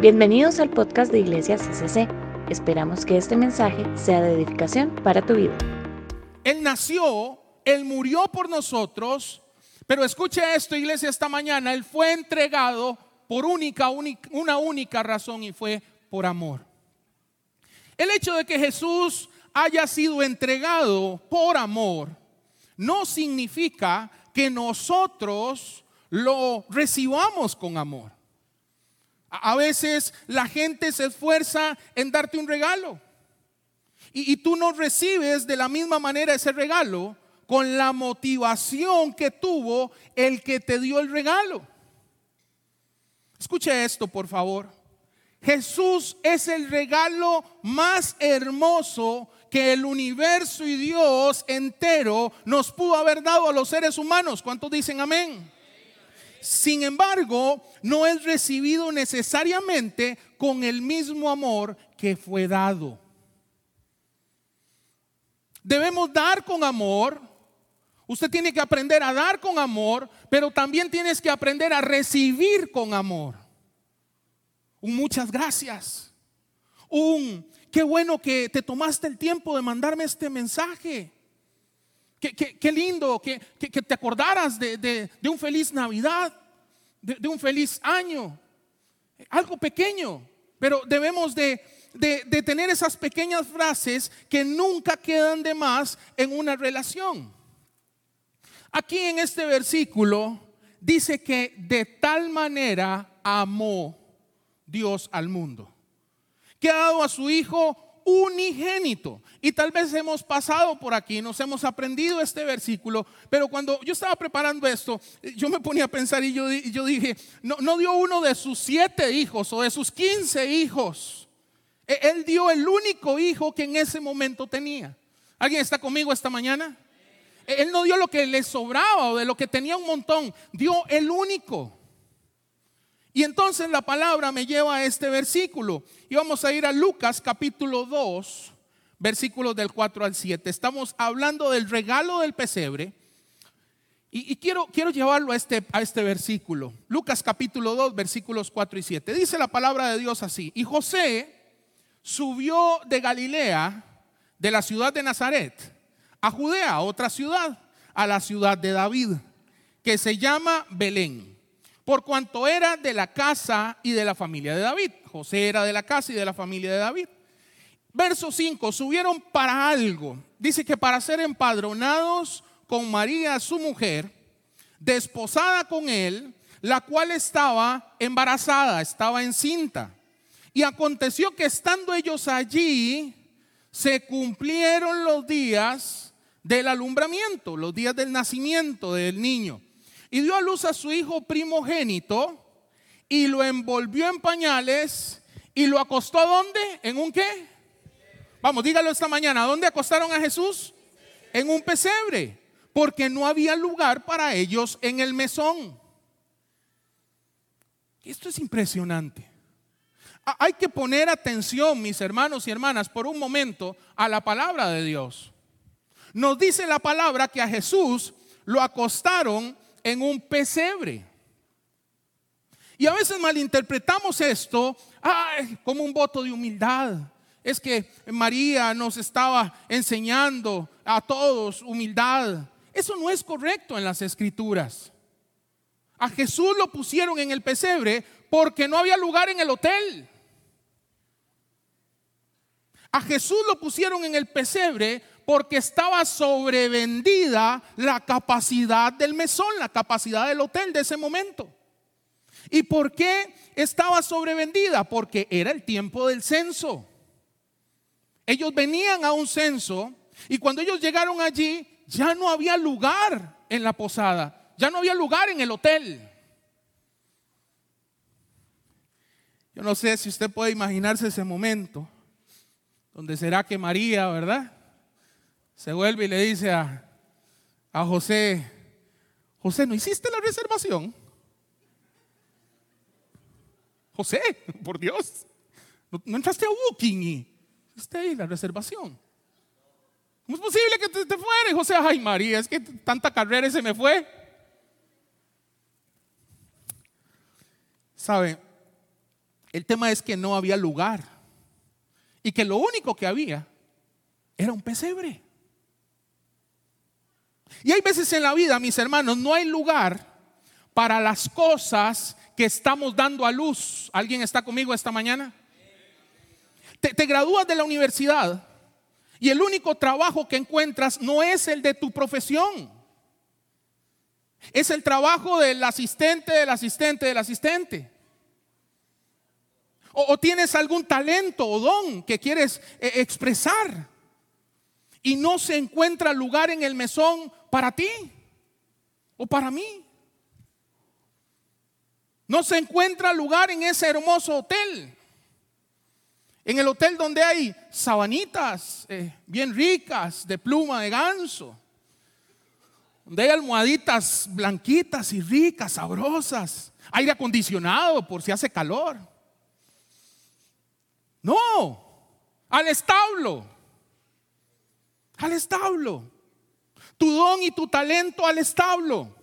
Bienvenidos al podcast de Iglesia CCC. Esperamos que este mensaje sea de edificación para tu vida. Él nació, Él murió por nosotros, pero escuche esto, iglesia, esta mañana, Él fue entregado por única, una única razón y fue por amor. El hecho de que Jesús haya sido entregado por amor no significa que nosotros lo recibamos con amor. A veces la gente se esfuerza en darte un regalo y, tú no recibes de la misma manera ese regalo con la motivación que tuvo el que te dio el regalo. Escuche esto, por favor. Jesús es el regalo más hermoso que el universo y Dios entero nos pudo haber dado a los seres humanos. ¿Cuántos dicen amén? Sin embargo, no es recibido necesariamente con el mismo amor que fue dado. Debemos dar con amor. Usted tiene que aprender a dar con amor, pero también tienes que aprender a recibir con amor. Un muchas gracias. Un qué bueno que te tomaste el tiempo de mandarme este mensaje. Qué, lindo que, te acordaras de, un feliz Navidad, de, un feliz año. Algo pequeño, pero debemos de, de tener esas pequeñas frases que nunca quedan de más en una relación. Aquí en este versículo dice que de tal manera amó Dios al mundo, que ha dado a su Hijo unigénito. Y tal vez hemos pasado por aquí, nos hemos aprendido este versículo, pero cuando yo estaba preparando esto, yo me ponía a pensar y yo, yo dije, no, no dio uno de sus siete hijos o de sus quince hijos. E, él dio el único hijo que en ese momento tenía. ¿Alguien está conmigo esta mañana? E, él no dio lo que le sobraba o de lo que tenía un montón, dio el único. Y entonces la palabra me lleva a este versículo. Y vamos a ir a Lucas capítulo 2, versículos del 4 al 7. Estamos hablando del regalo del pesebre. Y, quiero, quiero llevarlo a este, a este versículo. Lucas capítulo 2, versículos 4 y 7. Dice la palabra de Dios así. Y José subió de Galilea, de la ciudad de Nazaret, a Judea, otra ciudad, a la ciudad de David, que se llama Belén por cuanto era de la casa y de la familia de David. José era de la casa y de la familia de David. Verso 5, subieron para algo. Dice que para ser empadronados con María, su mujer, desposada con él, la cual estaba embarazada, estaba encinta. Y aconteció que estando ellos allí, se cumplieron los días del alumbramiento, los días del nacimiento del niño y dio a luz a su hijo primogénito y lo envolvió en pañales y lo acostó dónde? ¿En un qué? Vamos, dígalo esta mañana. ¿Dónde acostaron a Jesús? En un pesebre, porque no había lugar para ellos en el mesón. Esto es impresionante. Hay que poner atención, mis hermanos y hermanas, por un momento a la palabra de Dios. Nos dice la palabra que a Jesús lo acostaron en un pesebre. Y a veces malinterpretamos esto como un voto de humildad. Es que María nos estaba enseñando a todos humildad. Eso no es correcto en las escrituras. A Jesús lo pusieron en el pesebre porque no había lugar en el hotel. A Jesús lo pusieron en el pesebre porque estaba sobrevendida la capacidad del mesón, la capacidad del hotel de ese momento. ¿Y por qué estaba sobrevendida? Porque era el tiempo del censo. Ellos venían a un censo y cuando ellos llegaron allí ya no había lugar en la posada, ya no había lugar en el hotel. Yo no sé si usted puede imaginarse ese momento donde será que María, ¿verdad? Se vuelve y le dice a, José, José, ¿no hiciste la reservación? José, por Dios, no, entraste a Booking y hiciste ahí la reservación. ¿Cómo es posible que te, te? José, ay María, es que tanta carrera se me fue. ¿Sabe? El tema es que no había lugar y que lo único que había era un pesebre. Y hay veces en la vida, mis hermanos, no hay lugar para las cosas que estamos dando a luz. ¿Alguien está conmigo esta mañana? Te, gradúas de la universidad y el único trabajo que encuentras no es el de tu profesión. Es el trabajo del asistente, del asistente, del asistente. O, o tienes algún talento o don que quieres eh, expresar y no se encuentra lugar en el mesón para ti o para mí. No se encuentra lugar en ese hermoso hotel. En el hotel donde hay sabanitas eh, bien ricas de pluma de ganso. Donde hay almohaditas blanquitas y ricas, sabrosas. Aire acondicionado por si hace calor. No, al establo. Al establo. Tu don y tu talento al establo.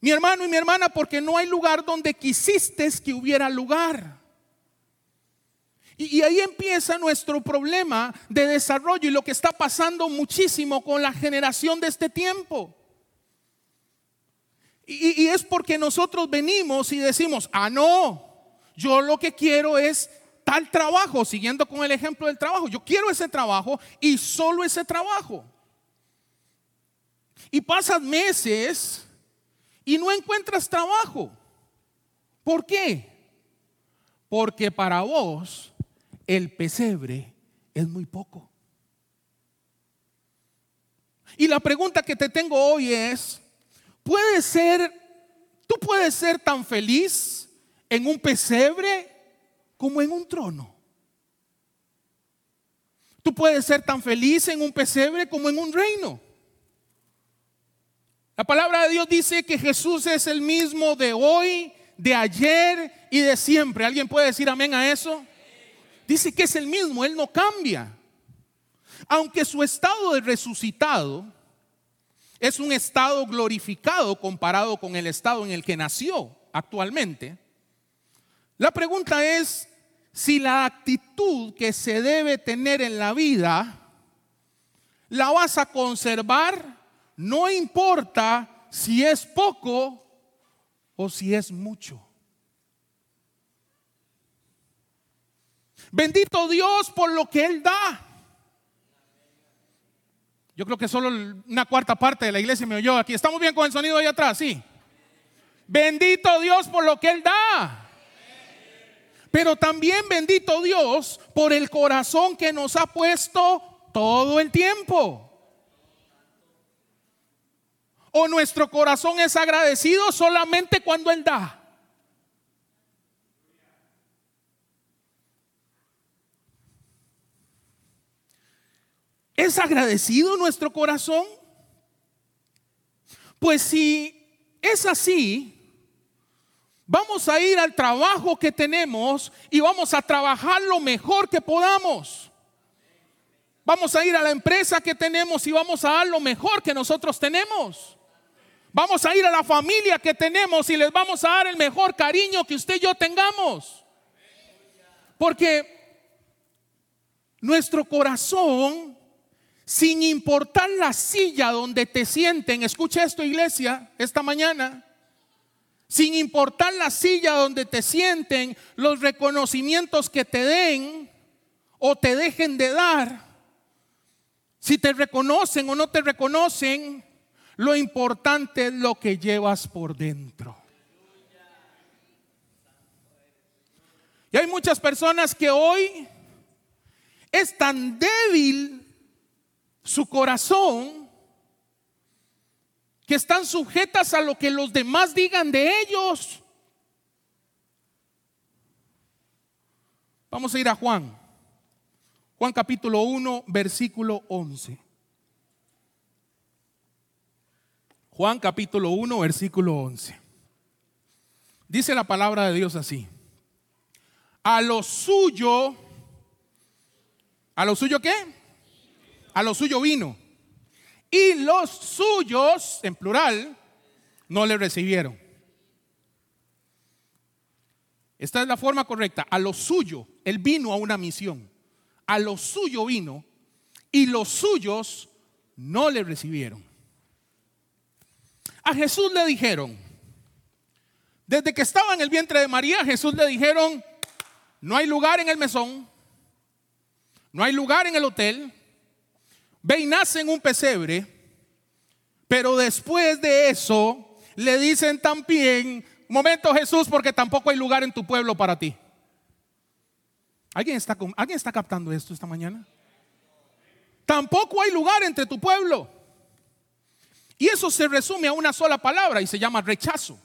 Mi hermano y mi hermana, porque no hay lugar donde quisiste que hubiera lugar. Y, ahí empieza nuestro problema de desarrollo y lo que está pasando muchísimo con la generación de este tiempo. Y es porque nosotros venimos y decimos, ah, no, yo lo que quiero es tal trabajo, siguiendo con el ejemplo del trabajo, yo quiero ese trabajo y solo ese trabajo. Y pasas meses y no encuentras trabajo. ¿Por qué? Porque para vos el pesebre es muy poco. Y la pregunta que te tengo hoy es, ¿puede ser, tú puedes ser tan feliz en un pesebre como en un trono? Tú puedes ser tan feliz en un pesebre como en un reino. La palabra de Dios dice que Jesús es el mismo de hoy, de ayer y de siempre. ¿Alguien puede decir amén a eso? Dice que es el mismo, Él no cambia. Aunque su estado de resucitado es un estado glorificado comparado con el estado en el que nació actualmente, la pregunta es si la actitud que se debe tener en la vida la vas a conservar, no importa si es poco o si es mucho. Bendito Dios por lo que Él da. Yo creo que solo una cuarta parte de la iglesia me oyó aquí. ¿Estamos bien con el sonido ahí atrás? Sí. Bendito Dios por lo que Él da. Pero también bendito Dios por el corazón que nos ha puesto todo el tiempo. O nuestro corazón es agradecido solamente cuando Él da. ¿Es agradecido nuestro corazón? Pues si es así, vamos a ir al trabajo que tenemos y vamos a trabajar lo mejor que podamos. Vamos a ir a la empresa que tenemos y vamos a dar lo mejor que nosotros tenemos. Vamos a ir a la familia que tenemos y les vamos a dar el mejor cariño que usted y yo tengamos. Porque nuestro corazón sin importar la silla donde te sienten, escucha esto iglesia, esta mañana, sin importar la silla donde te sienten, los reconocimientos que te den o te dejen de dar, si te reconocen o no te reconocen, lo importante es lo que llevas por dentro. Y hay muchas personas que hoy es tan débil su corazón, que están sujetas a lo que los demás digan de ellos. Vamos a ir a Juan. Juan capítulo 1, versículo 11. Juan capítulo 1, versículo 11. Dice la palabra de Dios así. A lo suyo, ¿a lo suyo qué? a lo suyo vino. Y los suyos, en plural, no le recibieron. Esta es la forma correcta. A lo suyo, él vino a una misión. A lo suyo vino y los suyos no le recibieron. A Jesús le dijeron, desde que estaba en el vientre de María, Jesús le dijeron, no hay lugar en el mesón, no hay lugar en el hotel, ve y nace en un pesebre, pero después de eso le dicen también, momento Jesús, porque tampoco hay lugar en tu pueblo para ti. ¿Alguien está, ¿Alguien está captando esto esta mañana? Tampoco hay lugar entre tu pueblo. Y eso se resume a una sola palabra y se llama rechazo.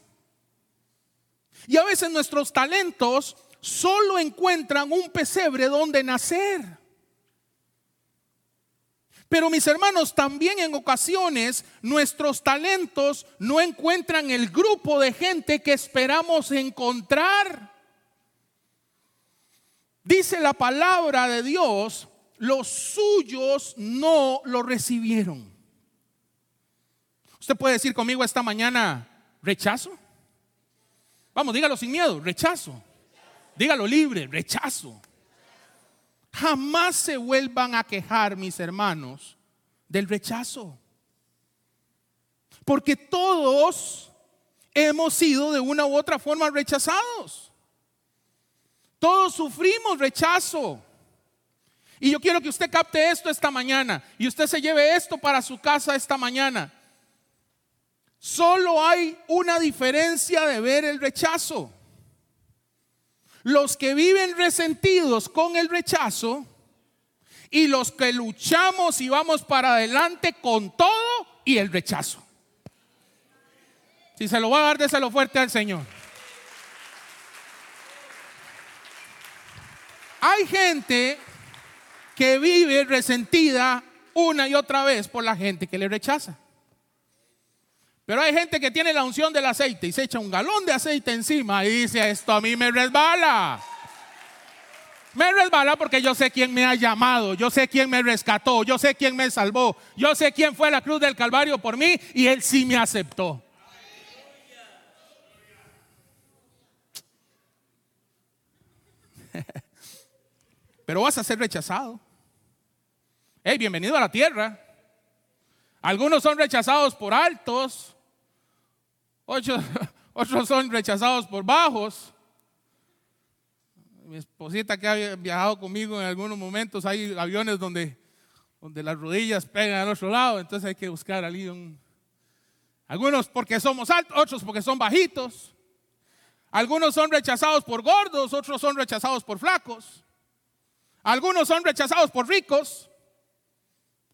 Y a veces nuestros talentos solo encuentran un pesebre donde nacer. Pero mis hermanos, también en ocasiones nuestros talentos no encuentran el grupo de gente que esperamos encontrar. Dice la palabra de Dios, los suyos no lo recibieron. Usted puede decir conmigo esta mañana, rechazo. Vamos, dígalo sin miedo, rechazo. Dígalo libre, rechazo. Jamás se vuelvan a quejar, mis hermanos, del rechazo. Porque todos hemos sido de una u otra forma rechazados. Todos sufrimos rechazo. Y yo quiero que usted capte esto esta mañana y usted se lleve esto para su casa esta mañana. Solo hay una diferencia de ver el rechazo. Los que viven resentidos con el rechazo y los que luchamos y vamos para adelante con todo y el rechazo. Si se lo va a dar, déselo fuerte al Señor. Hay gente que vive resentida una y otra vez por la gente que le rechaza. Pero hay gente que tiene la unción del aceite y se echa un galón de aceite encima y dice, esto a mí me resbala. Me resbala porque yo sé quién me ha llamado, yo sé quién me rescató, yo sé quién me salvó, yo sé quién fue a la cruz del Calvario por mí y él sí me aceptó. Pero vas a ser rechazado. Hey, bienvenido a la tierra. Algunos son rechazados por altos, otros, son rechazados por bajos. Mi esposita que ha viajado conmigo en algunos momentos, hay aviones donde, donde las rodillas pegan al otro lado, entonces hay que buscar allí un... Algunos porque somos altos, otros porque son bajitos. Algunos son rechazados por gordos, otros son rechazados por flacos. Algunos son rechazados por ricos,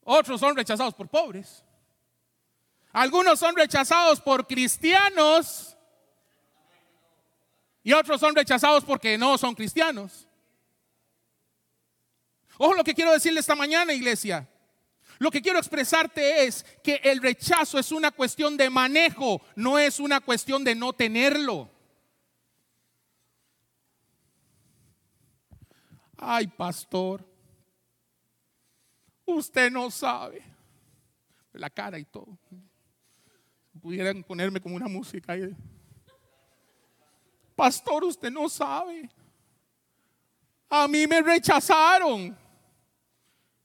otros son rechazados por pobres. Algunos son rechazados por cristianos y otros son rechazados porque no son cristianos. Ojo lo que quiero decirle esta mañana, iglesia. Lo que quiero expresarte es que el rechazo es una cuestión de manejo, no es una cuestión de no tenerlo. Ay, pastor, usted no sabe. La cara y todo. Pudieran ponerme como una música ahí. Pastor, usted no sabe. A mí me rechazaron.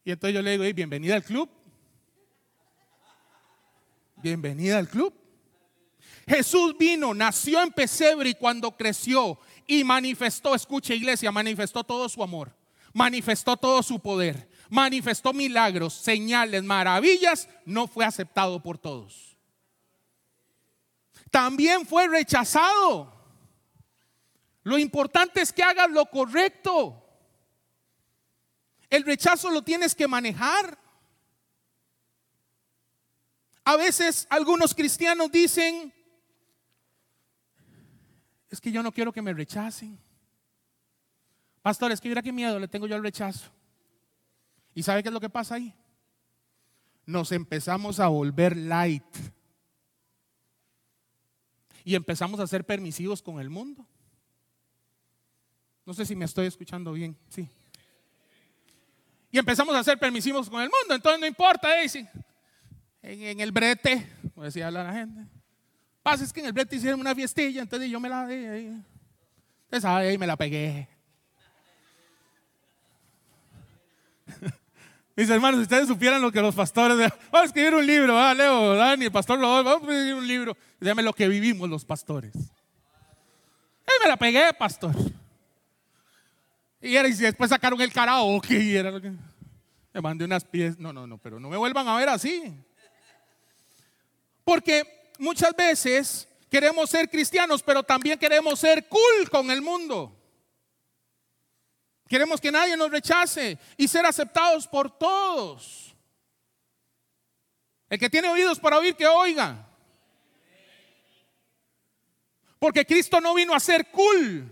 Y entonces yo le digo, bienvenida al club. Bienvenida al club. Jesús vino, nació en pesebre y cuando creció y manifestó, escuche iglesia, manifestó todo su amor, manifestó todo su poder, manifestó milagros, señales, maravillas, no fue aceptado por todos. También fue rechazado. Lo importante es que hagas lo correcto. El rechazo lo tienes que manejar. A veces algunos cristianos dicen, es que yo no quiero que me rechacen. Pastor, es que mira qué miedo le tengo yo al rechazo. ¿Y sabe qué es lo que pasa ahí? Nos empezamos a volver light. Y empezamos a ser permisivos con el mundo. No sé si me estoy escuchando bien. Sí. Y empezamos a ser permisivos con el mundo. Entonces no importa, Daisy. En, el brete, como decía la gente. Pasa es que en el brete hicieron una fiestilla, entonces yo me la di. Esa ahí me la pegué. Mis hermanos, si ustedes supieran lo que los pastores, vamos a escribir un libro, ah, Leo, Dani, el pastor vamos a escribir un libro. Dígame lo que vivimos los pastores. Ahí me la pegué, pastor. Y, era, y después sacaron el karaoke y era lo que... Me mandé unas pies. No, no, no, pero no me vuelvan a ver así. Porque muchas veces queremos ser cristianos, pero también queremos ser cool con el mundo. Queremos que nadie nos rechace y ser aceptados por todos. El que tiene oídos para oír, que oiga. Porque Cristo no vino a ser cool.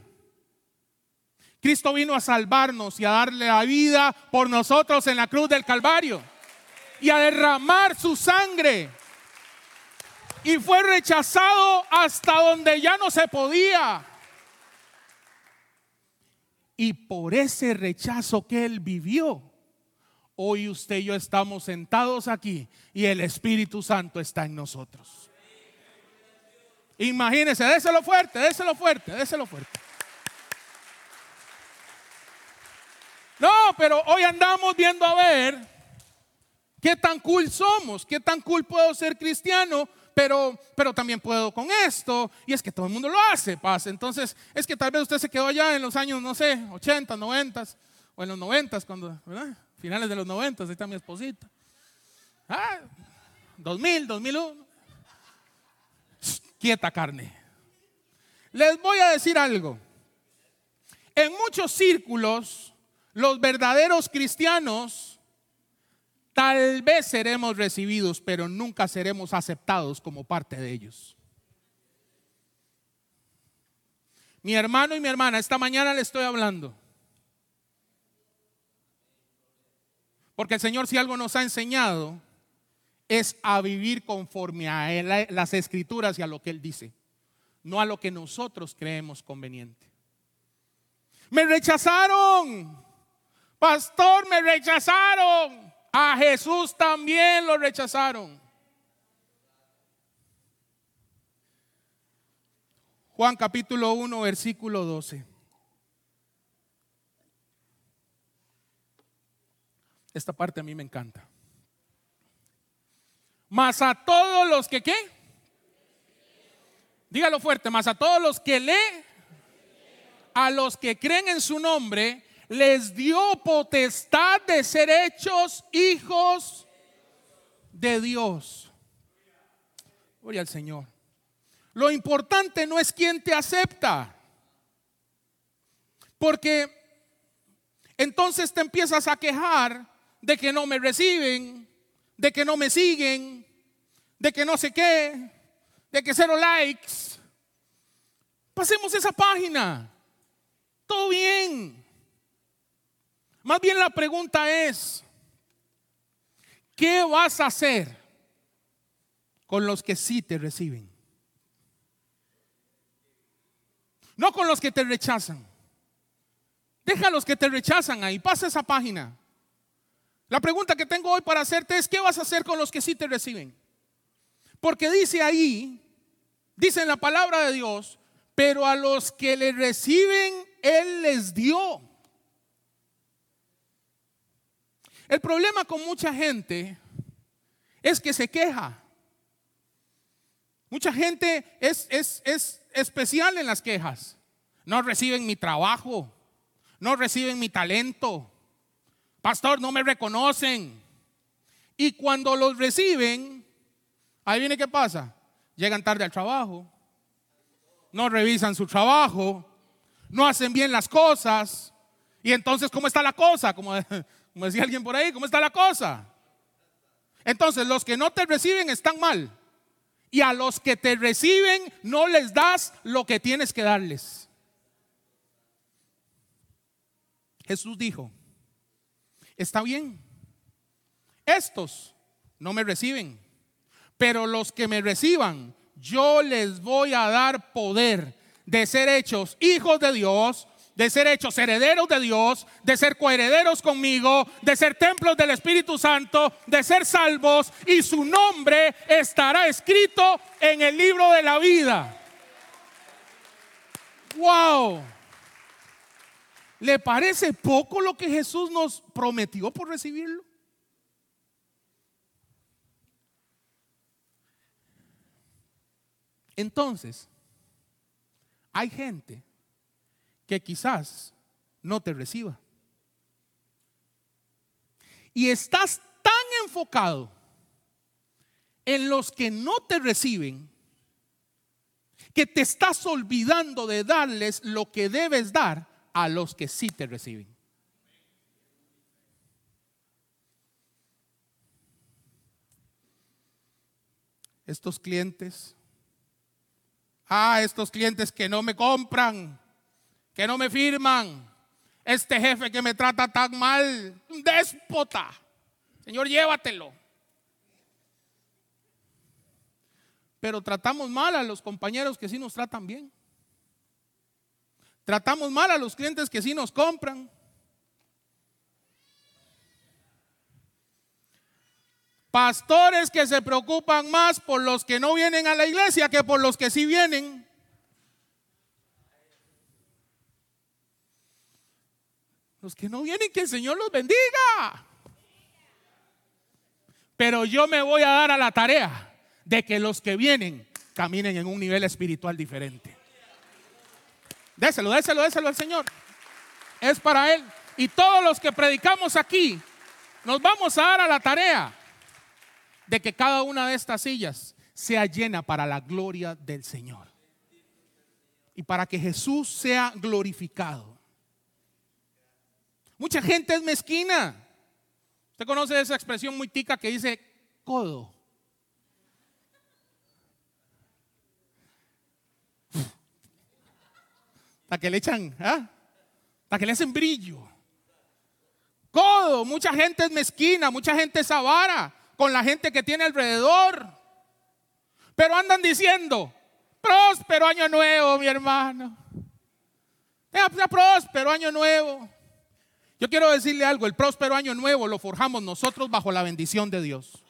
Cristo vino a salvarnos y a darle la vida por nosotros en la cruz del Calvario. Y a derramar su sangre. Y fue rechazado hasta donde ya no se podía. Y por ese rechazo que él vivió, hoy usted y yo estamos sentados aquí y el Espíritu Santo está en nosotros. Imagínese, déselo fuerte, déselo fuerte, déselo fuerte. No, pero hoy andamos viendo a ver qué tan cool somos, qué tan cool puedo ser cristiano, pero, pero también puedo con esto. Y es que todo el mundo lo hace, pasa. Entonces, es que tal vez usted se quedó allá en los años, no sé, 80, 90, o en los 90, cuando, ¿verdad? Finales de los 90, ahí está mi esposita. Ah, 2000, 2001. Quieta carne. Les voy a decir algo. En muchos círculos, los verdaderos cristianos tal vez seremos recibidos, pero nunca seremos aceptados como parte de ellos. Mi hermano y mi hermana, esta mañana le estoy hablando. Porque el Señor si algo nos ha enseñado es a vivir conforme a las escrituras y a lo que Él dice, no a lo que nosotros creemos conveniente. Me rechazaron. Pastor, me rechazaron. A Jesús también lo rechazaron. Juan capítulo 1, versículo 12. Esta parte a mí me encanta. Mas a todos los que qué? Dígalo fuerte, más a todos los que lee, a los que creen en su nombre, les dio potestad de ser hechos hijos de Dios. Gloria al Señor. Lo importante no es quién te acepta. Porque entonces te empiezas a quejar de que no me reciben, de que no me siguen, de que no sé qué, de que cero likes. Pasemos esa página. Todo bien. Más bien la pregunta es, ¿qué vas a hacer con los que sí te reciben? No con los que te rechazan. Deja a los que te rechazan ahí, pasa esa página. La pregunta que tengo hoy para hacerte es, ¿qué vas a hacer con los que sí te reciben? Porque dice ahí, dice en la palabra de Dios, pero a los que le reciben, Él les dio El problema con mucha gente es que se queja. Mucha gente es, es, es especial en las quejas. No reciben mi trabajo, no reciben mi talento. Pastor, no me reconocen. Y cuando los reciben, ahí viene qué pasa. Llegan tarde al trabajo, no revisan su trabajo, no hacen bien las cosas. Y entonces, ¿cómo está la cosa? Como como decía alguien por ahí, ¿cómo está la cosa? Entonces, los que no te reciben están mal. Y a los que te reciben no les das lo que tienes que darles. Jesús dijo, está bien, estos no me reciben, pero los que me reciban, yo les voy a dar poder de ser hechos hijos de Dios de ser hechos herederos de Dios, de ser coherederos conmigo, de ser templos del Espíritu Santo, de ser salvos y su nombre estará escrito en el libro de la vida. Wow. ¿Le parece poco lo que Jesús nos prometió por recibirlo? Entonces, hay gente que quizás no te reciba. Y estás tan enfocado en los que no te reciben que te estás olvidando de darles lo que debes dar a los que sí te reciben. Estos clientes, ah, estos clientes que no me compran, que no me firman, este jefe que me trata tan mal, un déspota. Señor, llévatelo. Pero tratamos mal a los compañeros que sí nos tratan bien. Tratamos mal a los clientes que sí nos compran. Pastores que se preocupan más por los que no vienen a la iglesia que por los que sí vienen. Los que no vienen, que el Señor los bendiga. Pero yo me voy a dar a la tarea de que los que vienen caminen en un nivel espiritual diferente. Déselo, déselo, déselo al Señor. Es para Él. Y todos los que predicamos aquí, nos vamos a dar a la tarea de que cada una de estas sillas sea llena para la gloria del Señor. Y para que Jesús sea glorificado. Mucha gente es mezquina. Usted conoce esa expresión muy tica que dice codo. La que le echan, ¿ah? La que le hacen brillo. Codo, mucha gente es mezquina, mucha gente es avara con la gente que tiene alrededor. Pero andan diciendo, próspero año nuevo, mi hermano. próspero año nuevo. Yo quiero decirle algo, el próspero año nuevo lo forjamos nosotros bajo la bendición de Dios.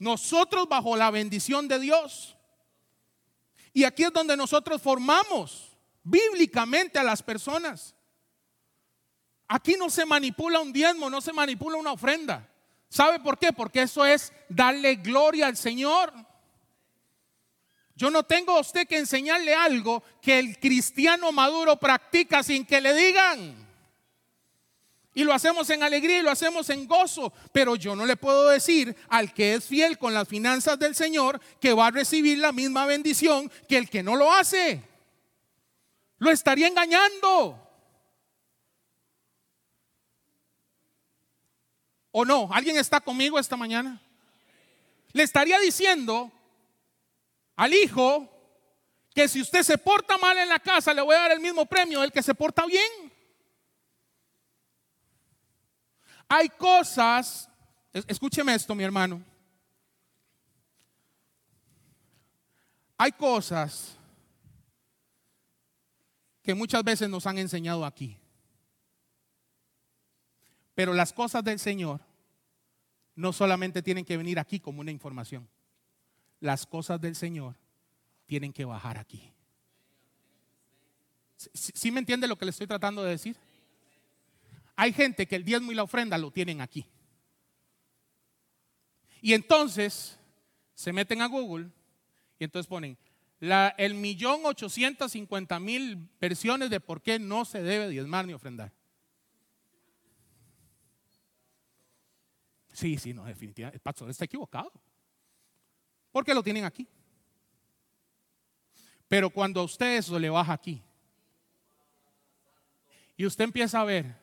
Nosotros bajo la bendición de Dios. Y aquí es donde nosotros formamos bíblicamente a las personas. Aquí no se manipula un diezmo, no se manipula una ofrenda. ¿Sabe por qué? Porque eso es darle gloria al Señor. Yo no tengo a usted que enseñarle algo que el cristiano maduro practica sin que le digan. Y lo hacemos en alegría y lo hacemos en gozo. Pero yo no le puedo decir al que es fiel con las finanzas del Señor que va a recibir la misma bendición que el que no lo hace. Lo estaría engañando. ¿O no? ¿Alguien está conmigo esta mañana? Le estaría diciendo al hijo que si usted se porta mal en la casa, le voy a dar el mismo premio del que se porta bien. Hay cosas, escúcheme esto, mi hermano. Hay cosas que muchas veces nos han enseñado aquí. Pero las cosas del Señor no solamente tienen que venir aquí como una información. Las cosas del Señor tienen que bajar aquí. ¿Sí, me entiende lo que le estoy tratando de decir? Hay gente que el diezmo y la ofrenda lo tienen aquí. Y entonces se meten a Google y entonces ponen el millón ochocientos cincuenta mil versiones de por qué no se debe diezmar ni ofrendar. Sí, sí, no, definitivamente. El pastor está equivocado. Porque lo tienen aquí. Pero cuando a usted eso le baja aquí y usted empieza a ver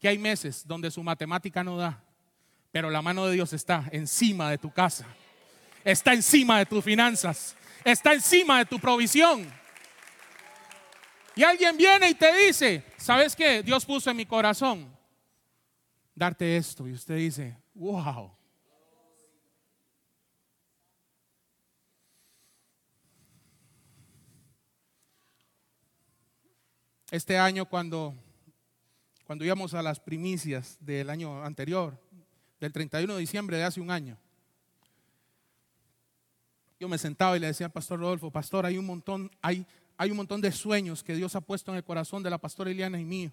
que hay meses donde su matemática no da, pero la mano de Dios está encima de tu casa, está encima de tus finanzas, está encima de tu provisión. Y alguien viene y te dice, ¿sabes qué? Dios puso en mi corazón darte esto. Y usted dice, wow. Este año cuando cuando íbamos a las primicias del año anterior, del 31 de diciembre de hace un año. Yo me sentaba y le decía al pastor Rodolfo, pastor, hay un montón, hay, hay un montón de sueños que Dios ha puesto en el corazón de la pastora Eliana y mío.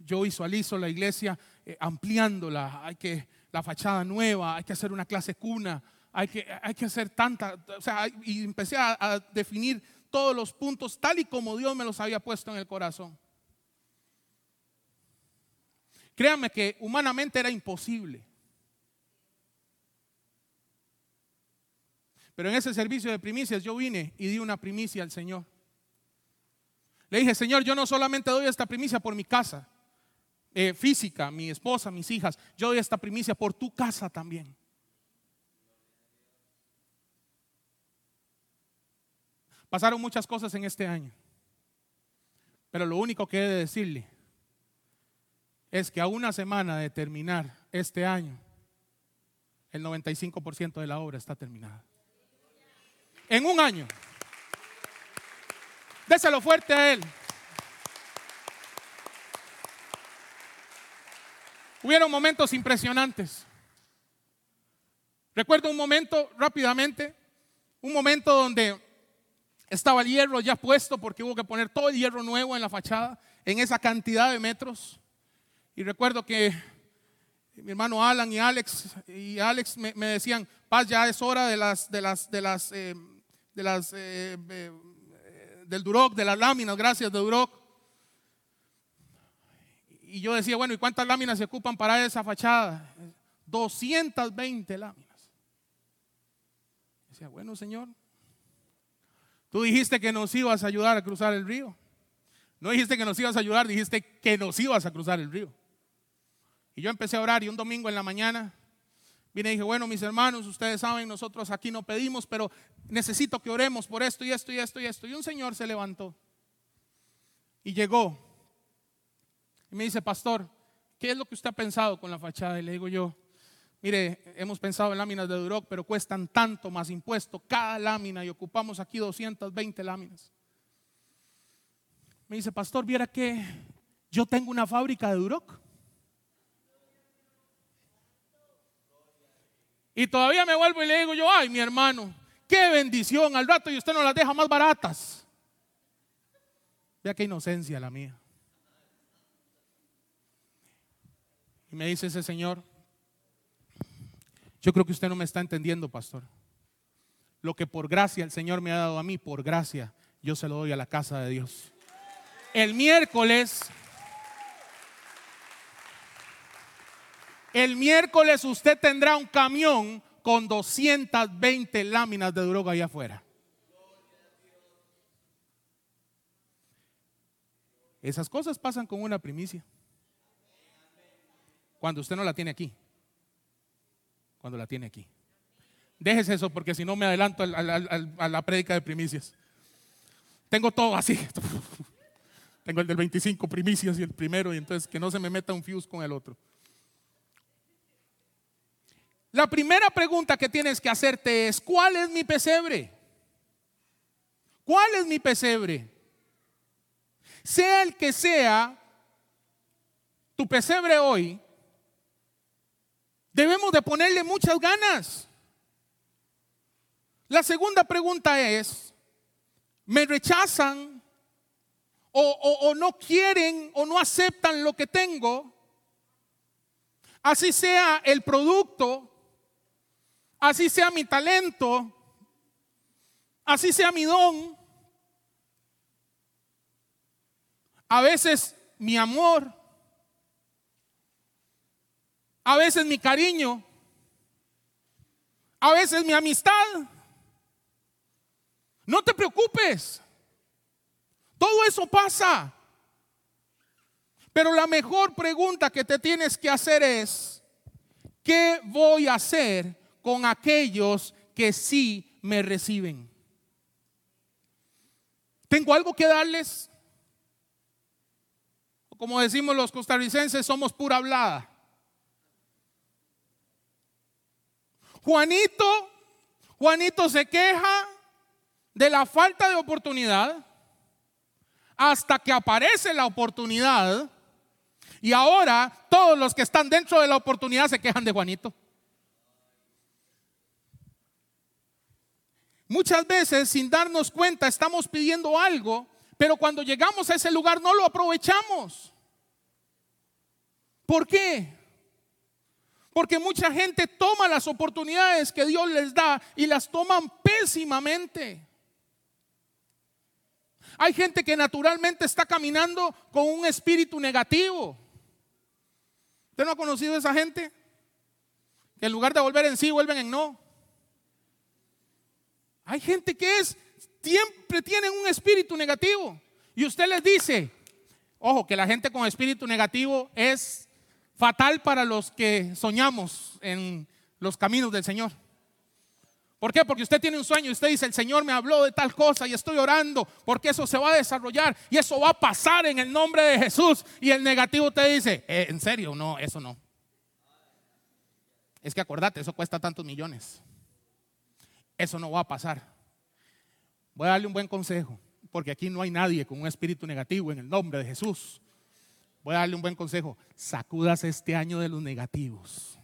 Yo visualizo la iglesia eh, ampliándola, hay que la fachada nueva, hay que hacer una clase cuna, hay que, hay que hacer tanta, o sea, y empecé a, a definir todos los puntos tal y como Dios me los había puesto en el corazón. Créanme que humanamente era imposible. Pero en ese servicio de primicias yo vine y di una primicia al Señor. Le dije, Señor, yo no solamente doy esta primicia por mi casa eh, física, mi esposa, mis hijas, yo doy esta primicia por tu casa también. Pasaron muchas cosas en este año, pero lo único que he de decirle es que a una semana de terminar este año, el 95% de la obra está terminada en un año. Déselo fuerte a él. Hubieron momentos impresionantes. Recuerdo un momento rápidamente, un momento donde estaba el hierro ya puesto porque hubo que poner todo el hierro nuevo en la fachada, en esa cantidad de metros. Y recuerdo que mi hermano Alan y Alex y Alex me, decían, paz, ya es hora de las, de las, de las eh, eh, eh, del Duroc, de las láminas, gracias de Duroc. Y yo decía, bueno, ¿y cuántas láminas se ocupan para esa fachada? 220 láminas. Decía, bueno, Señor, tú dijiste que nos ibas a ayudar a cruzar el río. No dijiste que nos ibas a ayudar, dijiste que nos ibas a cruzar el río. Y yo empecé a orar y un domingo en la mañana vine y dije, bueno, mis hermanos, ustedes saben, nosotros aquí no pedimos, pero necesito que oremos por esto y esto y esto y esto. Y un señor se levantó y llegó y me dice, pastor, ¿qué es lo que usted ha pensado con la fachada? Y le digo yo, mire, hemos pensado en láminas de Duroc, pero cuestan tanto más impuesto cada lámina y ocupamos aquí 220 láminas. Me dice, pastor, viera que yo tengo una fábrica de Duroc. Y todavía me vuelvo y le digo yo, ay, mi hermano, Qué bendición al rato y usted no las deja más baratas. Vea qué inocencia la mía. Y me dice ese señor, yo creo que usted no me está entendiendo, pastor. Lo que por gracia el Señor me ha dado a mí, por gracia, yo se lo doy a la casa de Dios. El miércoles, el miércoles usted tendrá un camión con 220 láminas de droga allá afuera. Esas cosas pasan con una primicia. Cuando usted no la tiene aquí. Cuando la tiene aquí. Déjese eso porque si no me adelanto a la prédica de primicias. Tengo todo así. Tengo el del 25 primicias y el primero y entonces que no se me meta un fuse con el otro. La primera pregunta que tienes que hacerte es, ¿cuál es mi pesebre? ¿Cuál es mi pesebre? Sea el que sea tu pesebre hoy, debemos de ponerle muchas ganas. La segunda pregunta es, ¿me rechazan o, o no quieren o no aceptan lo que tengo? Así sea el producto así sea mi talento, así sea mi don, a veces mi amor, a veces mi cariño, a veces mi amistad. No te preocupes, todo eso pasa. Pero la mejor pregunta que te tienes que hacer es, ¿qué voy a hacer con aquellos que sí me reciben. ¿Tengo algo que darles? Como decimos los costarricenses, somos pura hablada. Juanito, Juanito se queja de la falta de oportunidad hasta que aparece la oportunidad y ahora todos los que están dentro de la oportunidad se quejan de Juanito. Muchas veces sin darnos cuenta estamos pidiendo algo, pero cuando llegamos a ese lugar no lo aprovechamos. ¿Por qué? Porque mucha gente toma las oportunidades que Dios les da y las toman pésimamente. Hay gente que naturalmente está caminando con un espíritu negativo. ¿Usted no ha conocido a esa gente? Que en lugar de volver en sí, vuelven en no. Hay gente que es, siempre tienen un espíritu negativo. Y usted les dice, ojo, que la gente con espíritu negativo es fatal para los que soñamos en los caminos del Señor. ¿Por qué? Porque usted tiene un sueño y usted dice, el Señor me habló de tal cosa y estoy orando porque eso se va a desarrollar y eso va a pasar en el nombre de Jesús. Y el negativo te dice, eh, ¿en serio? No, eso no. Es que acordate, eso cuesta tantos millones. Eso no va a pasar. Voy a darle un buen consejo, porque aquí no hay nadie con un espíritu negativo en el nombre de Jesús. Voy a darle un buen consejo. Sacudas este año de los negativos.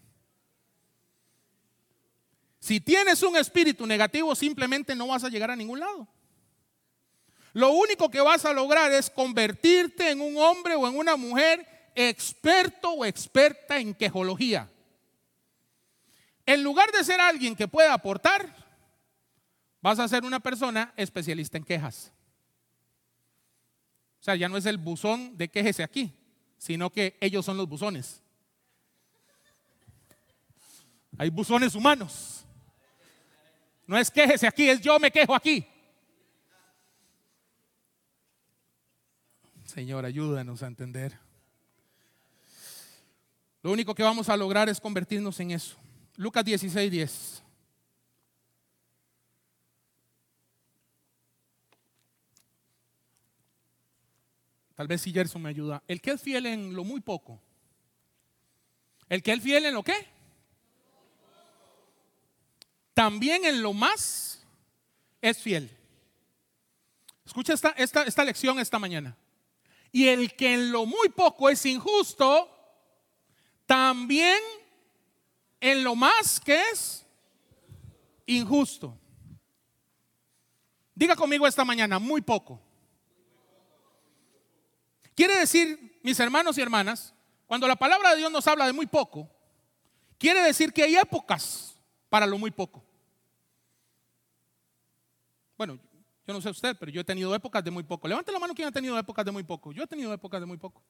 Si tienes un espíritu negativo, simplemente no vas a llegar a ningún lado. Lo único que vas a lograr es convertirte en un hombre o en una mujer experto o experta en quejología. En lugar de ser alguien que pueda aportar, vas a ser una persona especialista en quejas. O sea, ya no es el buzón de quejese aquí, sino que ellos son los buzones. Hay buzones humanos. No es quejese aquí, es yo me quejo aquí. Señor, ayúdanos a entender. Lo único que vamos a lograr es convertirnos en eso. Lucas 16, 10. Tal vez si Gerson me ayuda. El que es fiel en lo muy poco. El que es fiel en lo qué? También en lo más es fiel. Escucha esta, esta, esta lección esta mañana. Y el que en lo muy poco es injusto, también en lo más que es injusto. Diga conmigo esta mañana, muy poco. Quiere decir, mis hermanos y hermanas, cuando la palabra de Dios nos habla de muy poco, quiere decir que hay épocas para lo muy poco. Bueno, yo no sé usted, pero yo he tenido épocas de muy poco. Levante la mano quien ha tenido épocas de muy poco. Yo he tenido épocas de muy poco.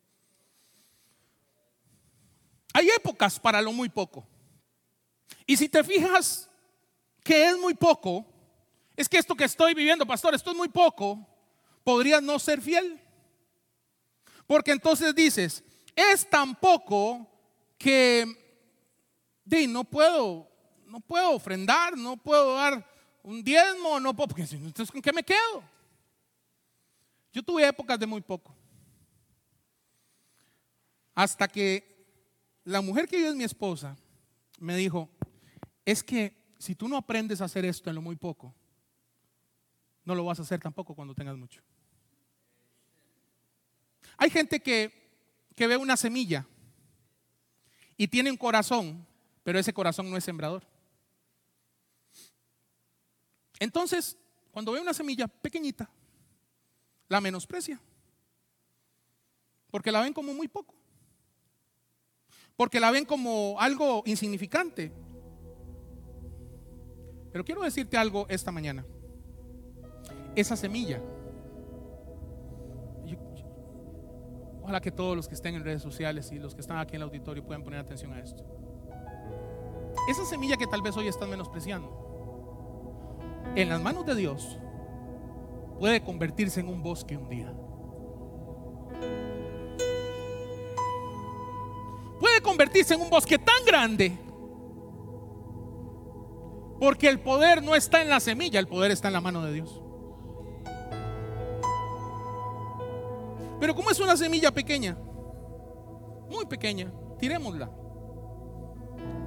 Hay épocas para lo muy poco. Y si te fijas que es muy poco, es que esto que estoy viviendo, pastor, esto es muy poco, podría no ser fiel. Porque entonces dices, es tan poco que no puedo, no puedo ofrendar, no puedo dar un diezmo, no puedo, porque entonces ¿con qué me quedo? Yo tuve épocas de muy poco. Hasta que la mujer que yo es mi esposa me dijo, es que si tú no aprendes a hacer esto en lo muy poco, no lo vas a hacer tampoco cuando tengas mucho. Hay gente que, ve una semilla y tiene un corazón, pero ese corazón no es sembrador. Entonces, cuando ve una semilla pequeñita, la menosprecia. Porque la ven como muy poco. Porque la ven como algo insignificante. Pero quiero decirte algo esta mañana. Esa semilla Ojalá que todos los que estén en redes sociales y los que están aquí en el auditorio puedan poner atención a esto. Esa semilla que tal vez hoy están menospreciando, en las manos de Dios, puede convertirse en un bosque un día. Puede convertirse en un bosque tan grande porque el poder no está en la semilla, el poder está en la mano de Dios. Pero como es una semilla pequeña, muy pequeña, tirémosla,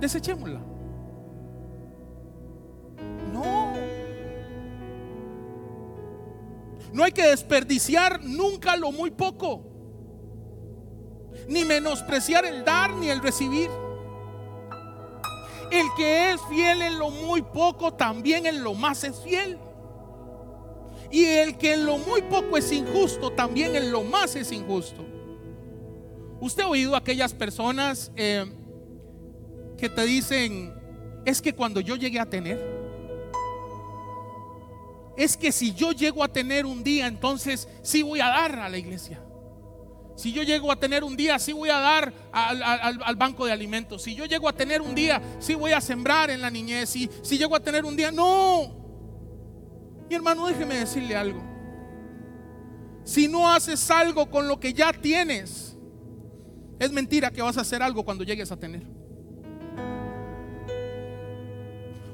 desechémosla. No. No hay que desperdiciar nunca lo muy poco, ni menospreciar el dar ni el recibir. El que es fiel en lo muy poco, también en lo más es fiel. Y el que en lo muy poco es injusto, también en lo más es injusto. ¿Usted ha oído aquellas personas eh, que te dicen, es que cuando yo llegué a tener, es que si yo llego a tener un día, entonces sí voy a dar a la iglesia. Si yo llego a tener un día, sí voy a dar al, banco de alimentos. Si yo llego a tener un día, sí voy a sembrar en la niñez. Si, si llego a tener un día, no. Mi hermano, déjeme decirle algo. Si no haces algo con lo que ya tienes, es mentira que vas a hacer algo cuando llegues a tener.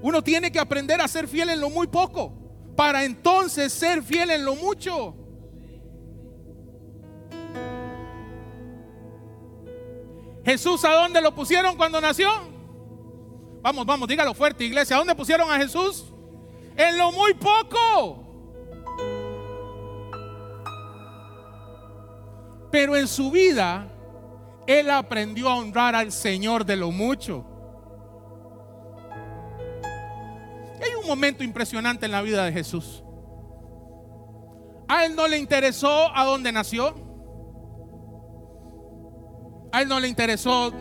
Uno tiene que aprender a ser fiel en lo muy poco para entonces ser fiel en lo mucho. Jesús, ¿a dónde lo pusieron cuando nació? Vamos, vamos, dígalo fuerte, iglesia. ¿A dónde pusieron a Jesús? En lo muy poco. Pero en su vida, Él aprendió a honrar al Señor de lo mucho. hay un momento impresionante en la vida de Jesús. A Él no le interesó a dónde nació. A él no le interesó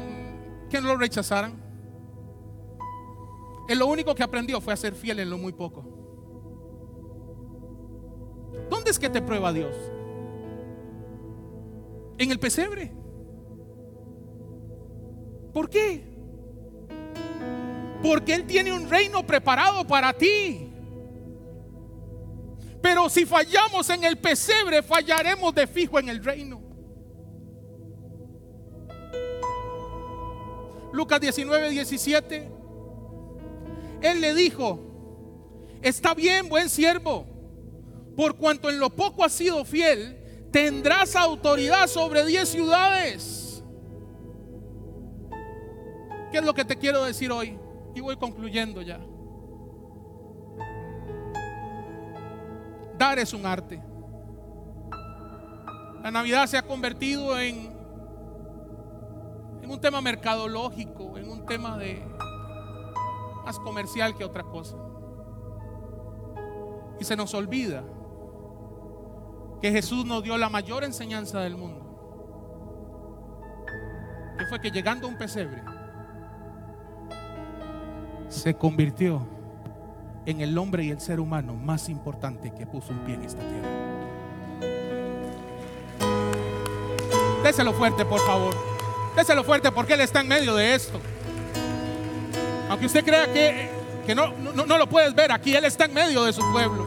que lo rechazaran. Él lo único que aprendió fue a ser fiel en lo muy poco. ¿Dónde es que te prueba Dios? En el pesebre. ¿Por qué? Porque Él tiene un reino preparado para ti. Pero si fallamos en el pesebre, fallaremos de fijo en el reino. Lucas 19, 17. Él le dijo, está bien, buen siervo, por cuanto en lo poco has sido fiel, tendrás autoridad sobre diez ciudades. ¿Qué es lo que te quiero decir hoy? Y voy concluyendo ya. Dar es un arte. La Navidad se ha convertido en un tema mercadológico, en un tema de comercial que otra cosa. Y se nos olvida que Jesús nos dio la mayor enseñanza del mundo. Que fue que llegando a un pesebre, se convirtió en el hombre y el ser humano más importante que puso un pie en esta tierra. Déselo fuerte, por favor. Déselo fuerte porque Él está en medio de esto. Aunque usted crea que, que no, no, no lo puedes ver, aquí Él está en medio de su pueblo.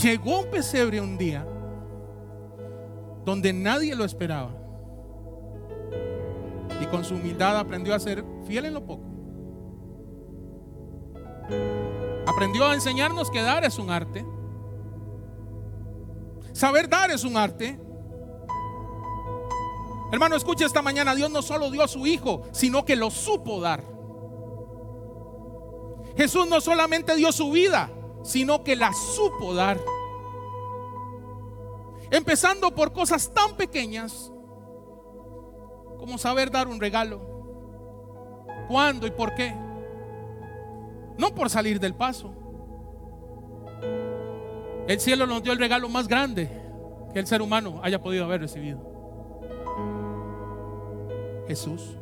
Llegó un pesebre un día donde nadie lo esperaba. Y con su humildad aprendió a ser fiel en lo poco. Aprendió a enseñarnos que dar es un arte. Saber dar es un arte. Hermano, escucha esta mañana, Dios no solo dio a su Hijo, sino que lo supo dar. Jesús no solamente dio su vida, sino que la supo dar. Empezando por cosas tan pequeñas como saber dar un regalo. ¿Cuándo y por qué? No por salir del paso. El cielo nos dio el regalo más grande que el ser humano haya podido haber recibido. Jesús.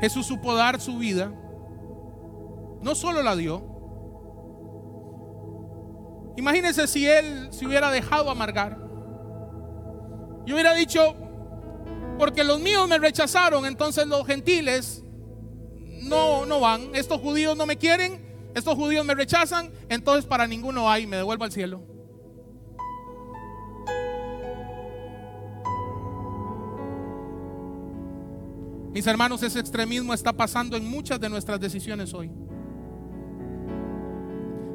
Jesús supo dar su vida. No solo la dio. Imagínense si él se hubiera dejado amargar. Y hubiera dicho, porque los míos me rechazaron, entonces los gentiles no, no van. Estos judíos no me quieren, estos judíos me rechazan, entonces para ninguno hay, me devuelvo al cielo. Mis hermanos, ese extremismo está pasando en muchas de nuestras decisiones hoy.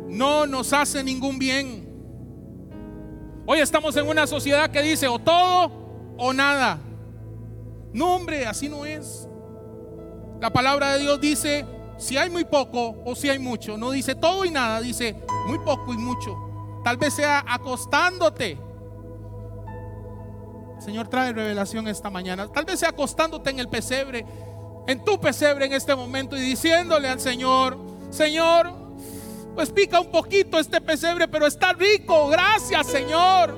No nos hace ningún bien. Hoy estamos en una sociedad que dice o todo o nada. No, hombre, así no es. La palabra de Dios dice si hay muy poco o si hay mucho. No dice todo y nada, dice muy poco y mucho. Tal vez sea acostándote Señor, trae revelación esta mañana. Tal vez sea acostándote en el pesebre, en tu pesebre en este momento y diciéndole al Señor, Señor, pues pica un poquito este pesebre, pero está rico. Gracias, Señor.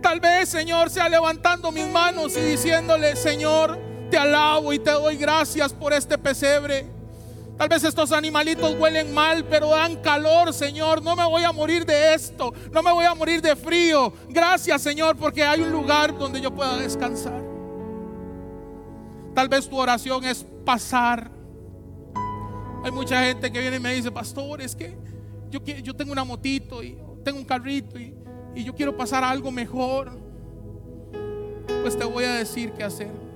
Tal vez, Señor, sea levantando mis manos y diciéndole, Señor, te alabo y te doy gracias por este pesebre. Tal vez estos animalitos huelen mal, pero dan calor, Señor. No me voy a morir de esto. No me voy a morir de frío. Gracias, Señor, porque hay un lugar donde yo pueda descansar. Tal vez tu oración es pasar. Hay mucha gente que viene y me dice, pastor, es que yo, yo tengo una motito y tengo un carrito y, y yo quiero pasar a algo mejor. Pues te voy a decir qué hacer.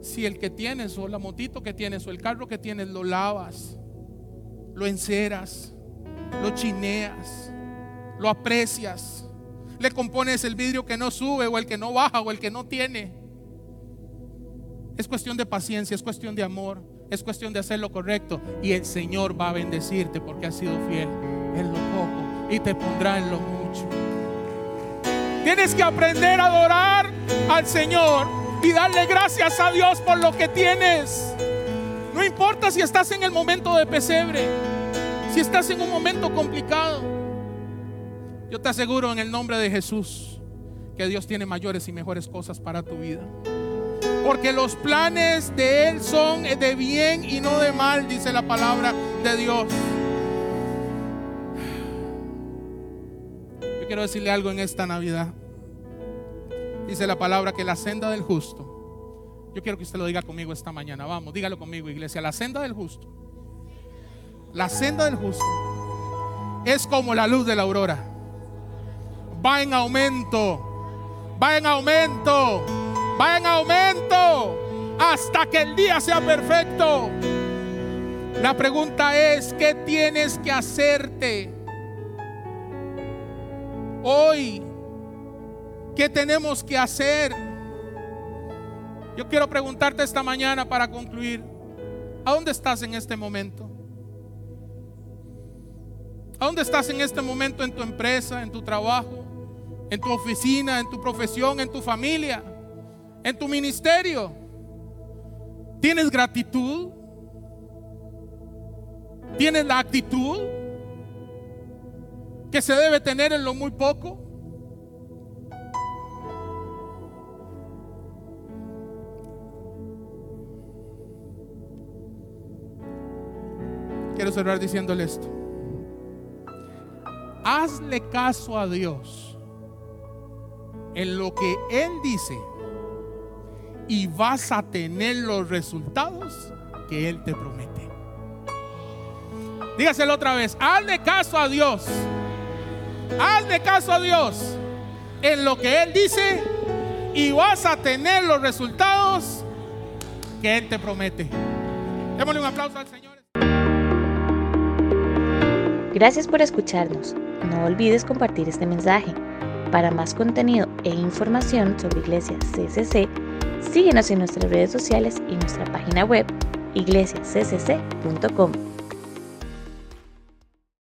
Si el que tienes o la motito que tienes o el carro que tienes lo lavas, lo enceras, lo chineas, lo aprecias, le compones el vidrio que no sube o el que no baja o el que no tiene. Es cuestión de paciencia, es cuestión de amor, es cuestión de hacer lo correcto y el Señor va a bendecirte porque has sido fiel en lo poco y te pondrá en lo mucho. Tienes que aprender a adorar al Señor y darle gracias a Dios por lo que tienes. No importa si estás en el momento de pesebre, si estás en un momento complicado. Yo te aseguro en el nombre de Jesús que Dios tiene mayores y mejores cosas para tu vida. Porque los planes de Él son de bien y no de mal, dice la palabra de Dios. Yo quiero decirle algo en esta Navidad. Dice la palabra que la senda del justo. Yo quiero que usted lo diga conmigo esta mañana. Vamos, dígalo conmigo, iglesia. La senda del justo. La senda del justo es como la luz de la aurora. Va en aumento. Va en aumento. Va en aumento. Hasta que el día sea perfecto. La pregunta es, ¿qué tienes que hacerte hoy ¿Qué tenemos que hacer? Yo quiero preguntarte esta mañana para concluir, ¿a dónde estás en este momento? ¿A dónde estás en este momento en tu empresa, en tu trabajo, en tu oficina, en tu profesión, en tu familia, en tu ministerio? ¿Tienes gratitud? ¿Tienes la actitud que se debe tener en lo muy poco? Quiero cerrar diciéndole esto. Hazle caso a Dios en lo que Él dice y vas a tener los resultados que Él te promete. Dígaselo otra vez. Hazle caso a Dios. Hazle caso a Dios en lo que Él dice y vas a tener los resultados que Él te promete. Démosle un aplauso al Señor. Gracias por escucharnos. No olvides compartir este mensaje. Para más contenido e información sobre Iglesia CCC, síguenos en nuestras redes sociales y nuestra página web iglesiaccc.com.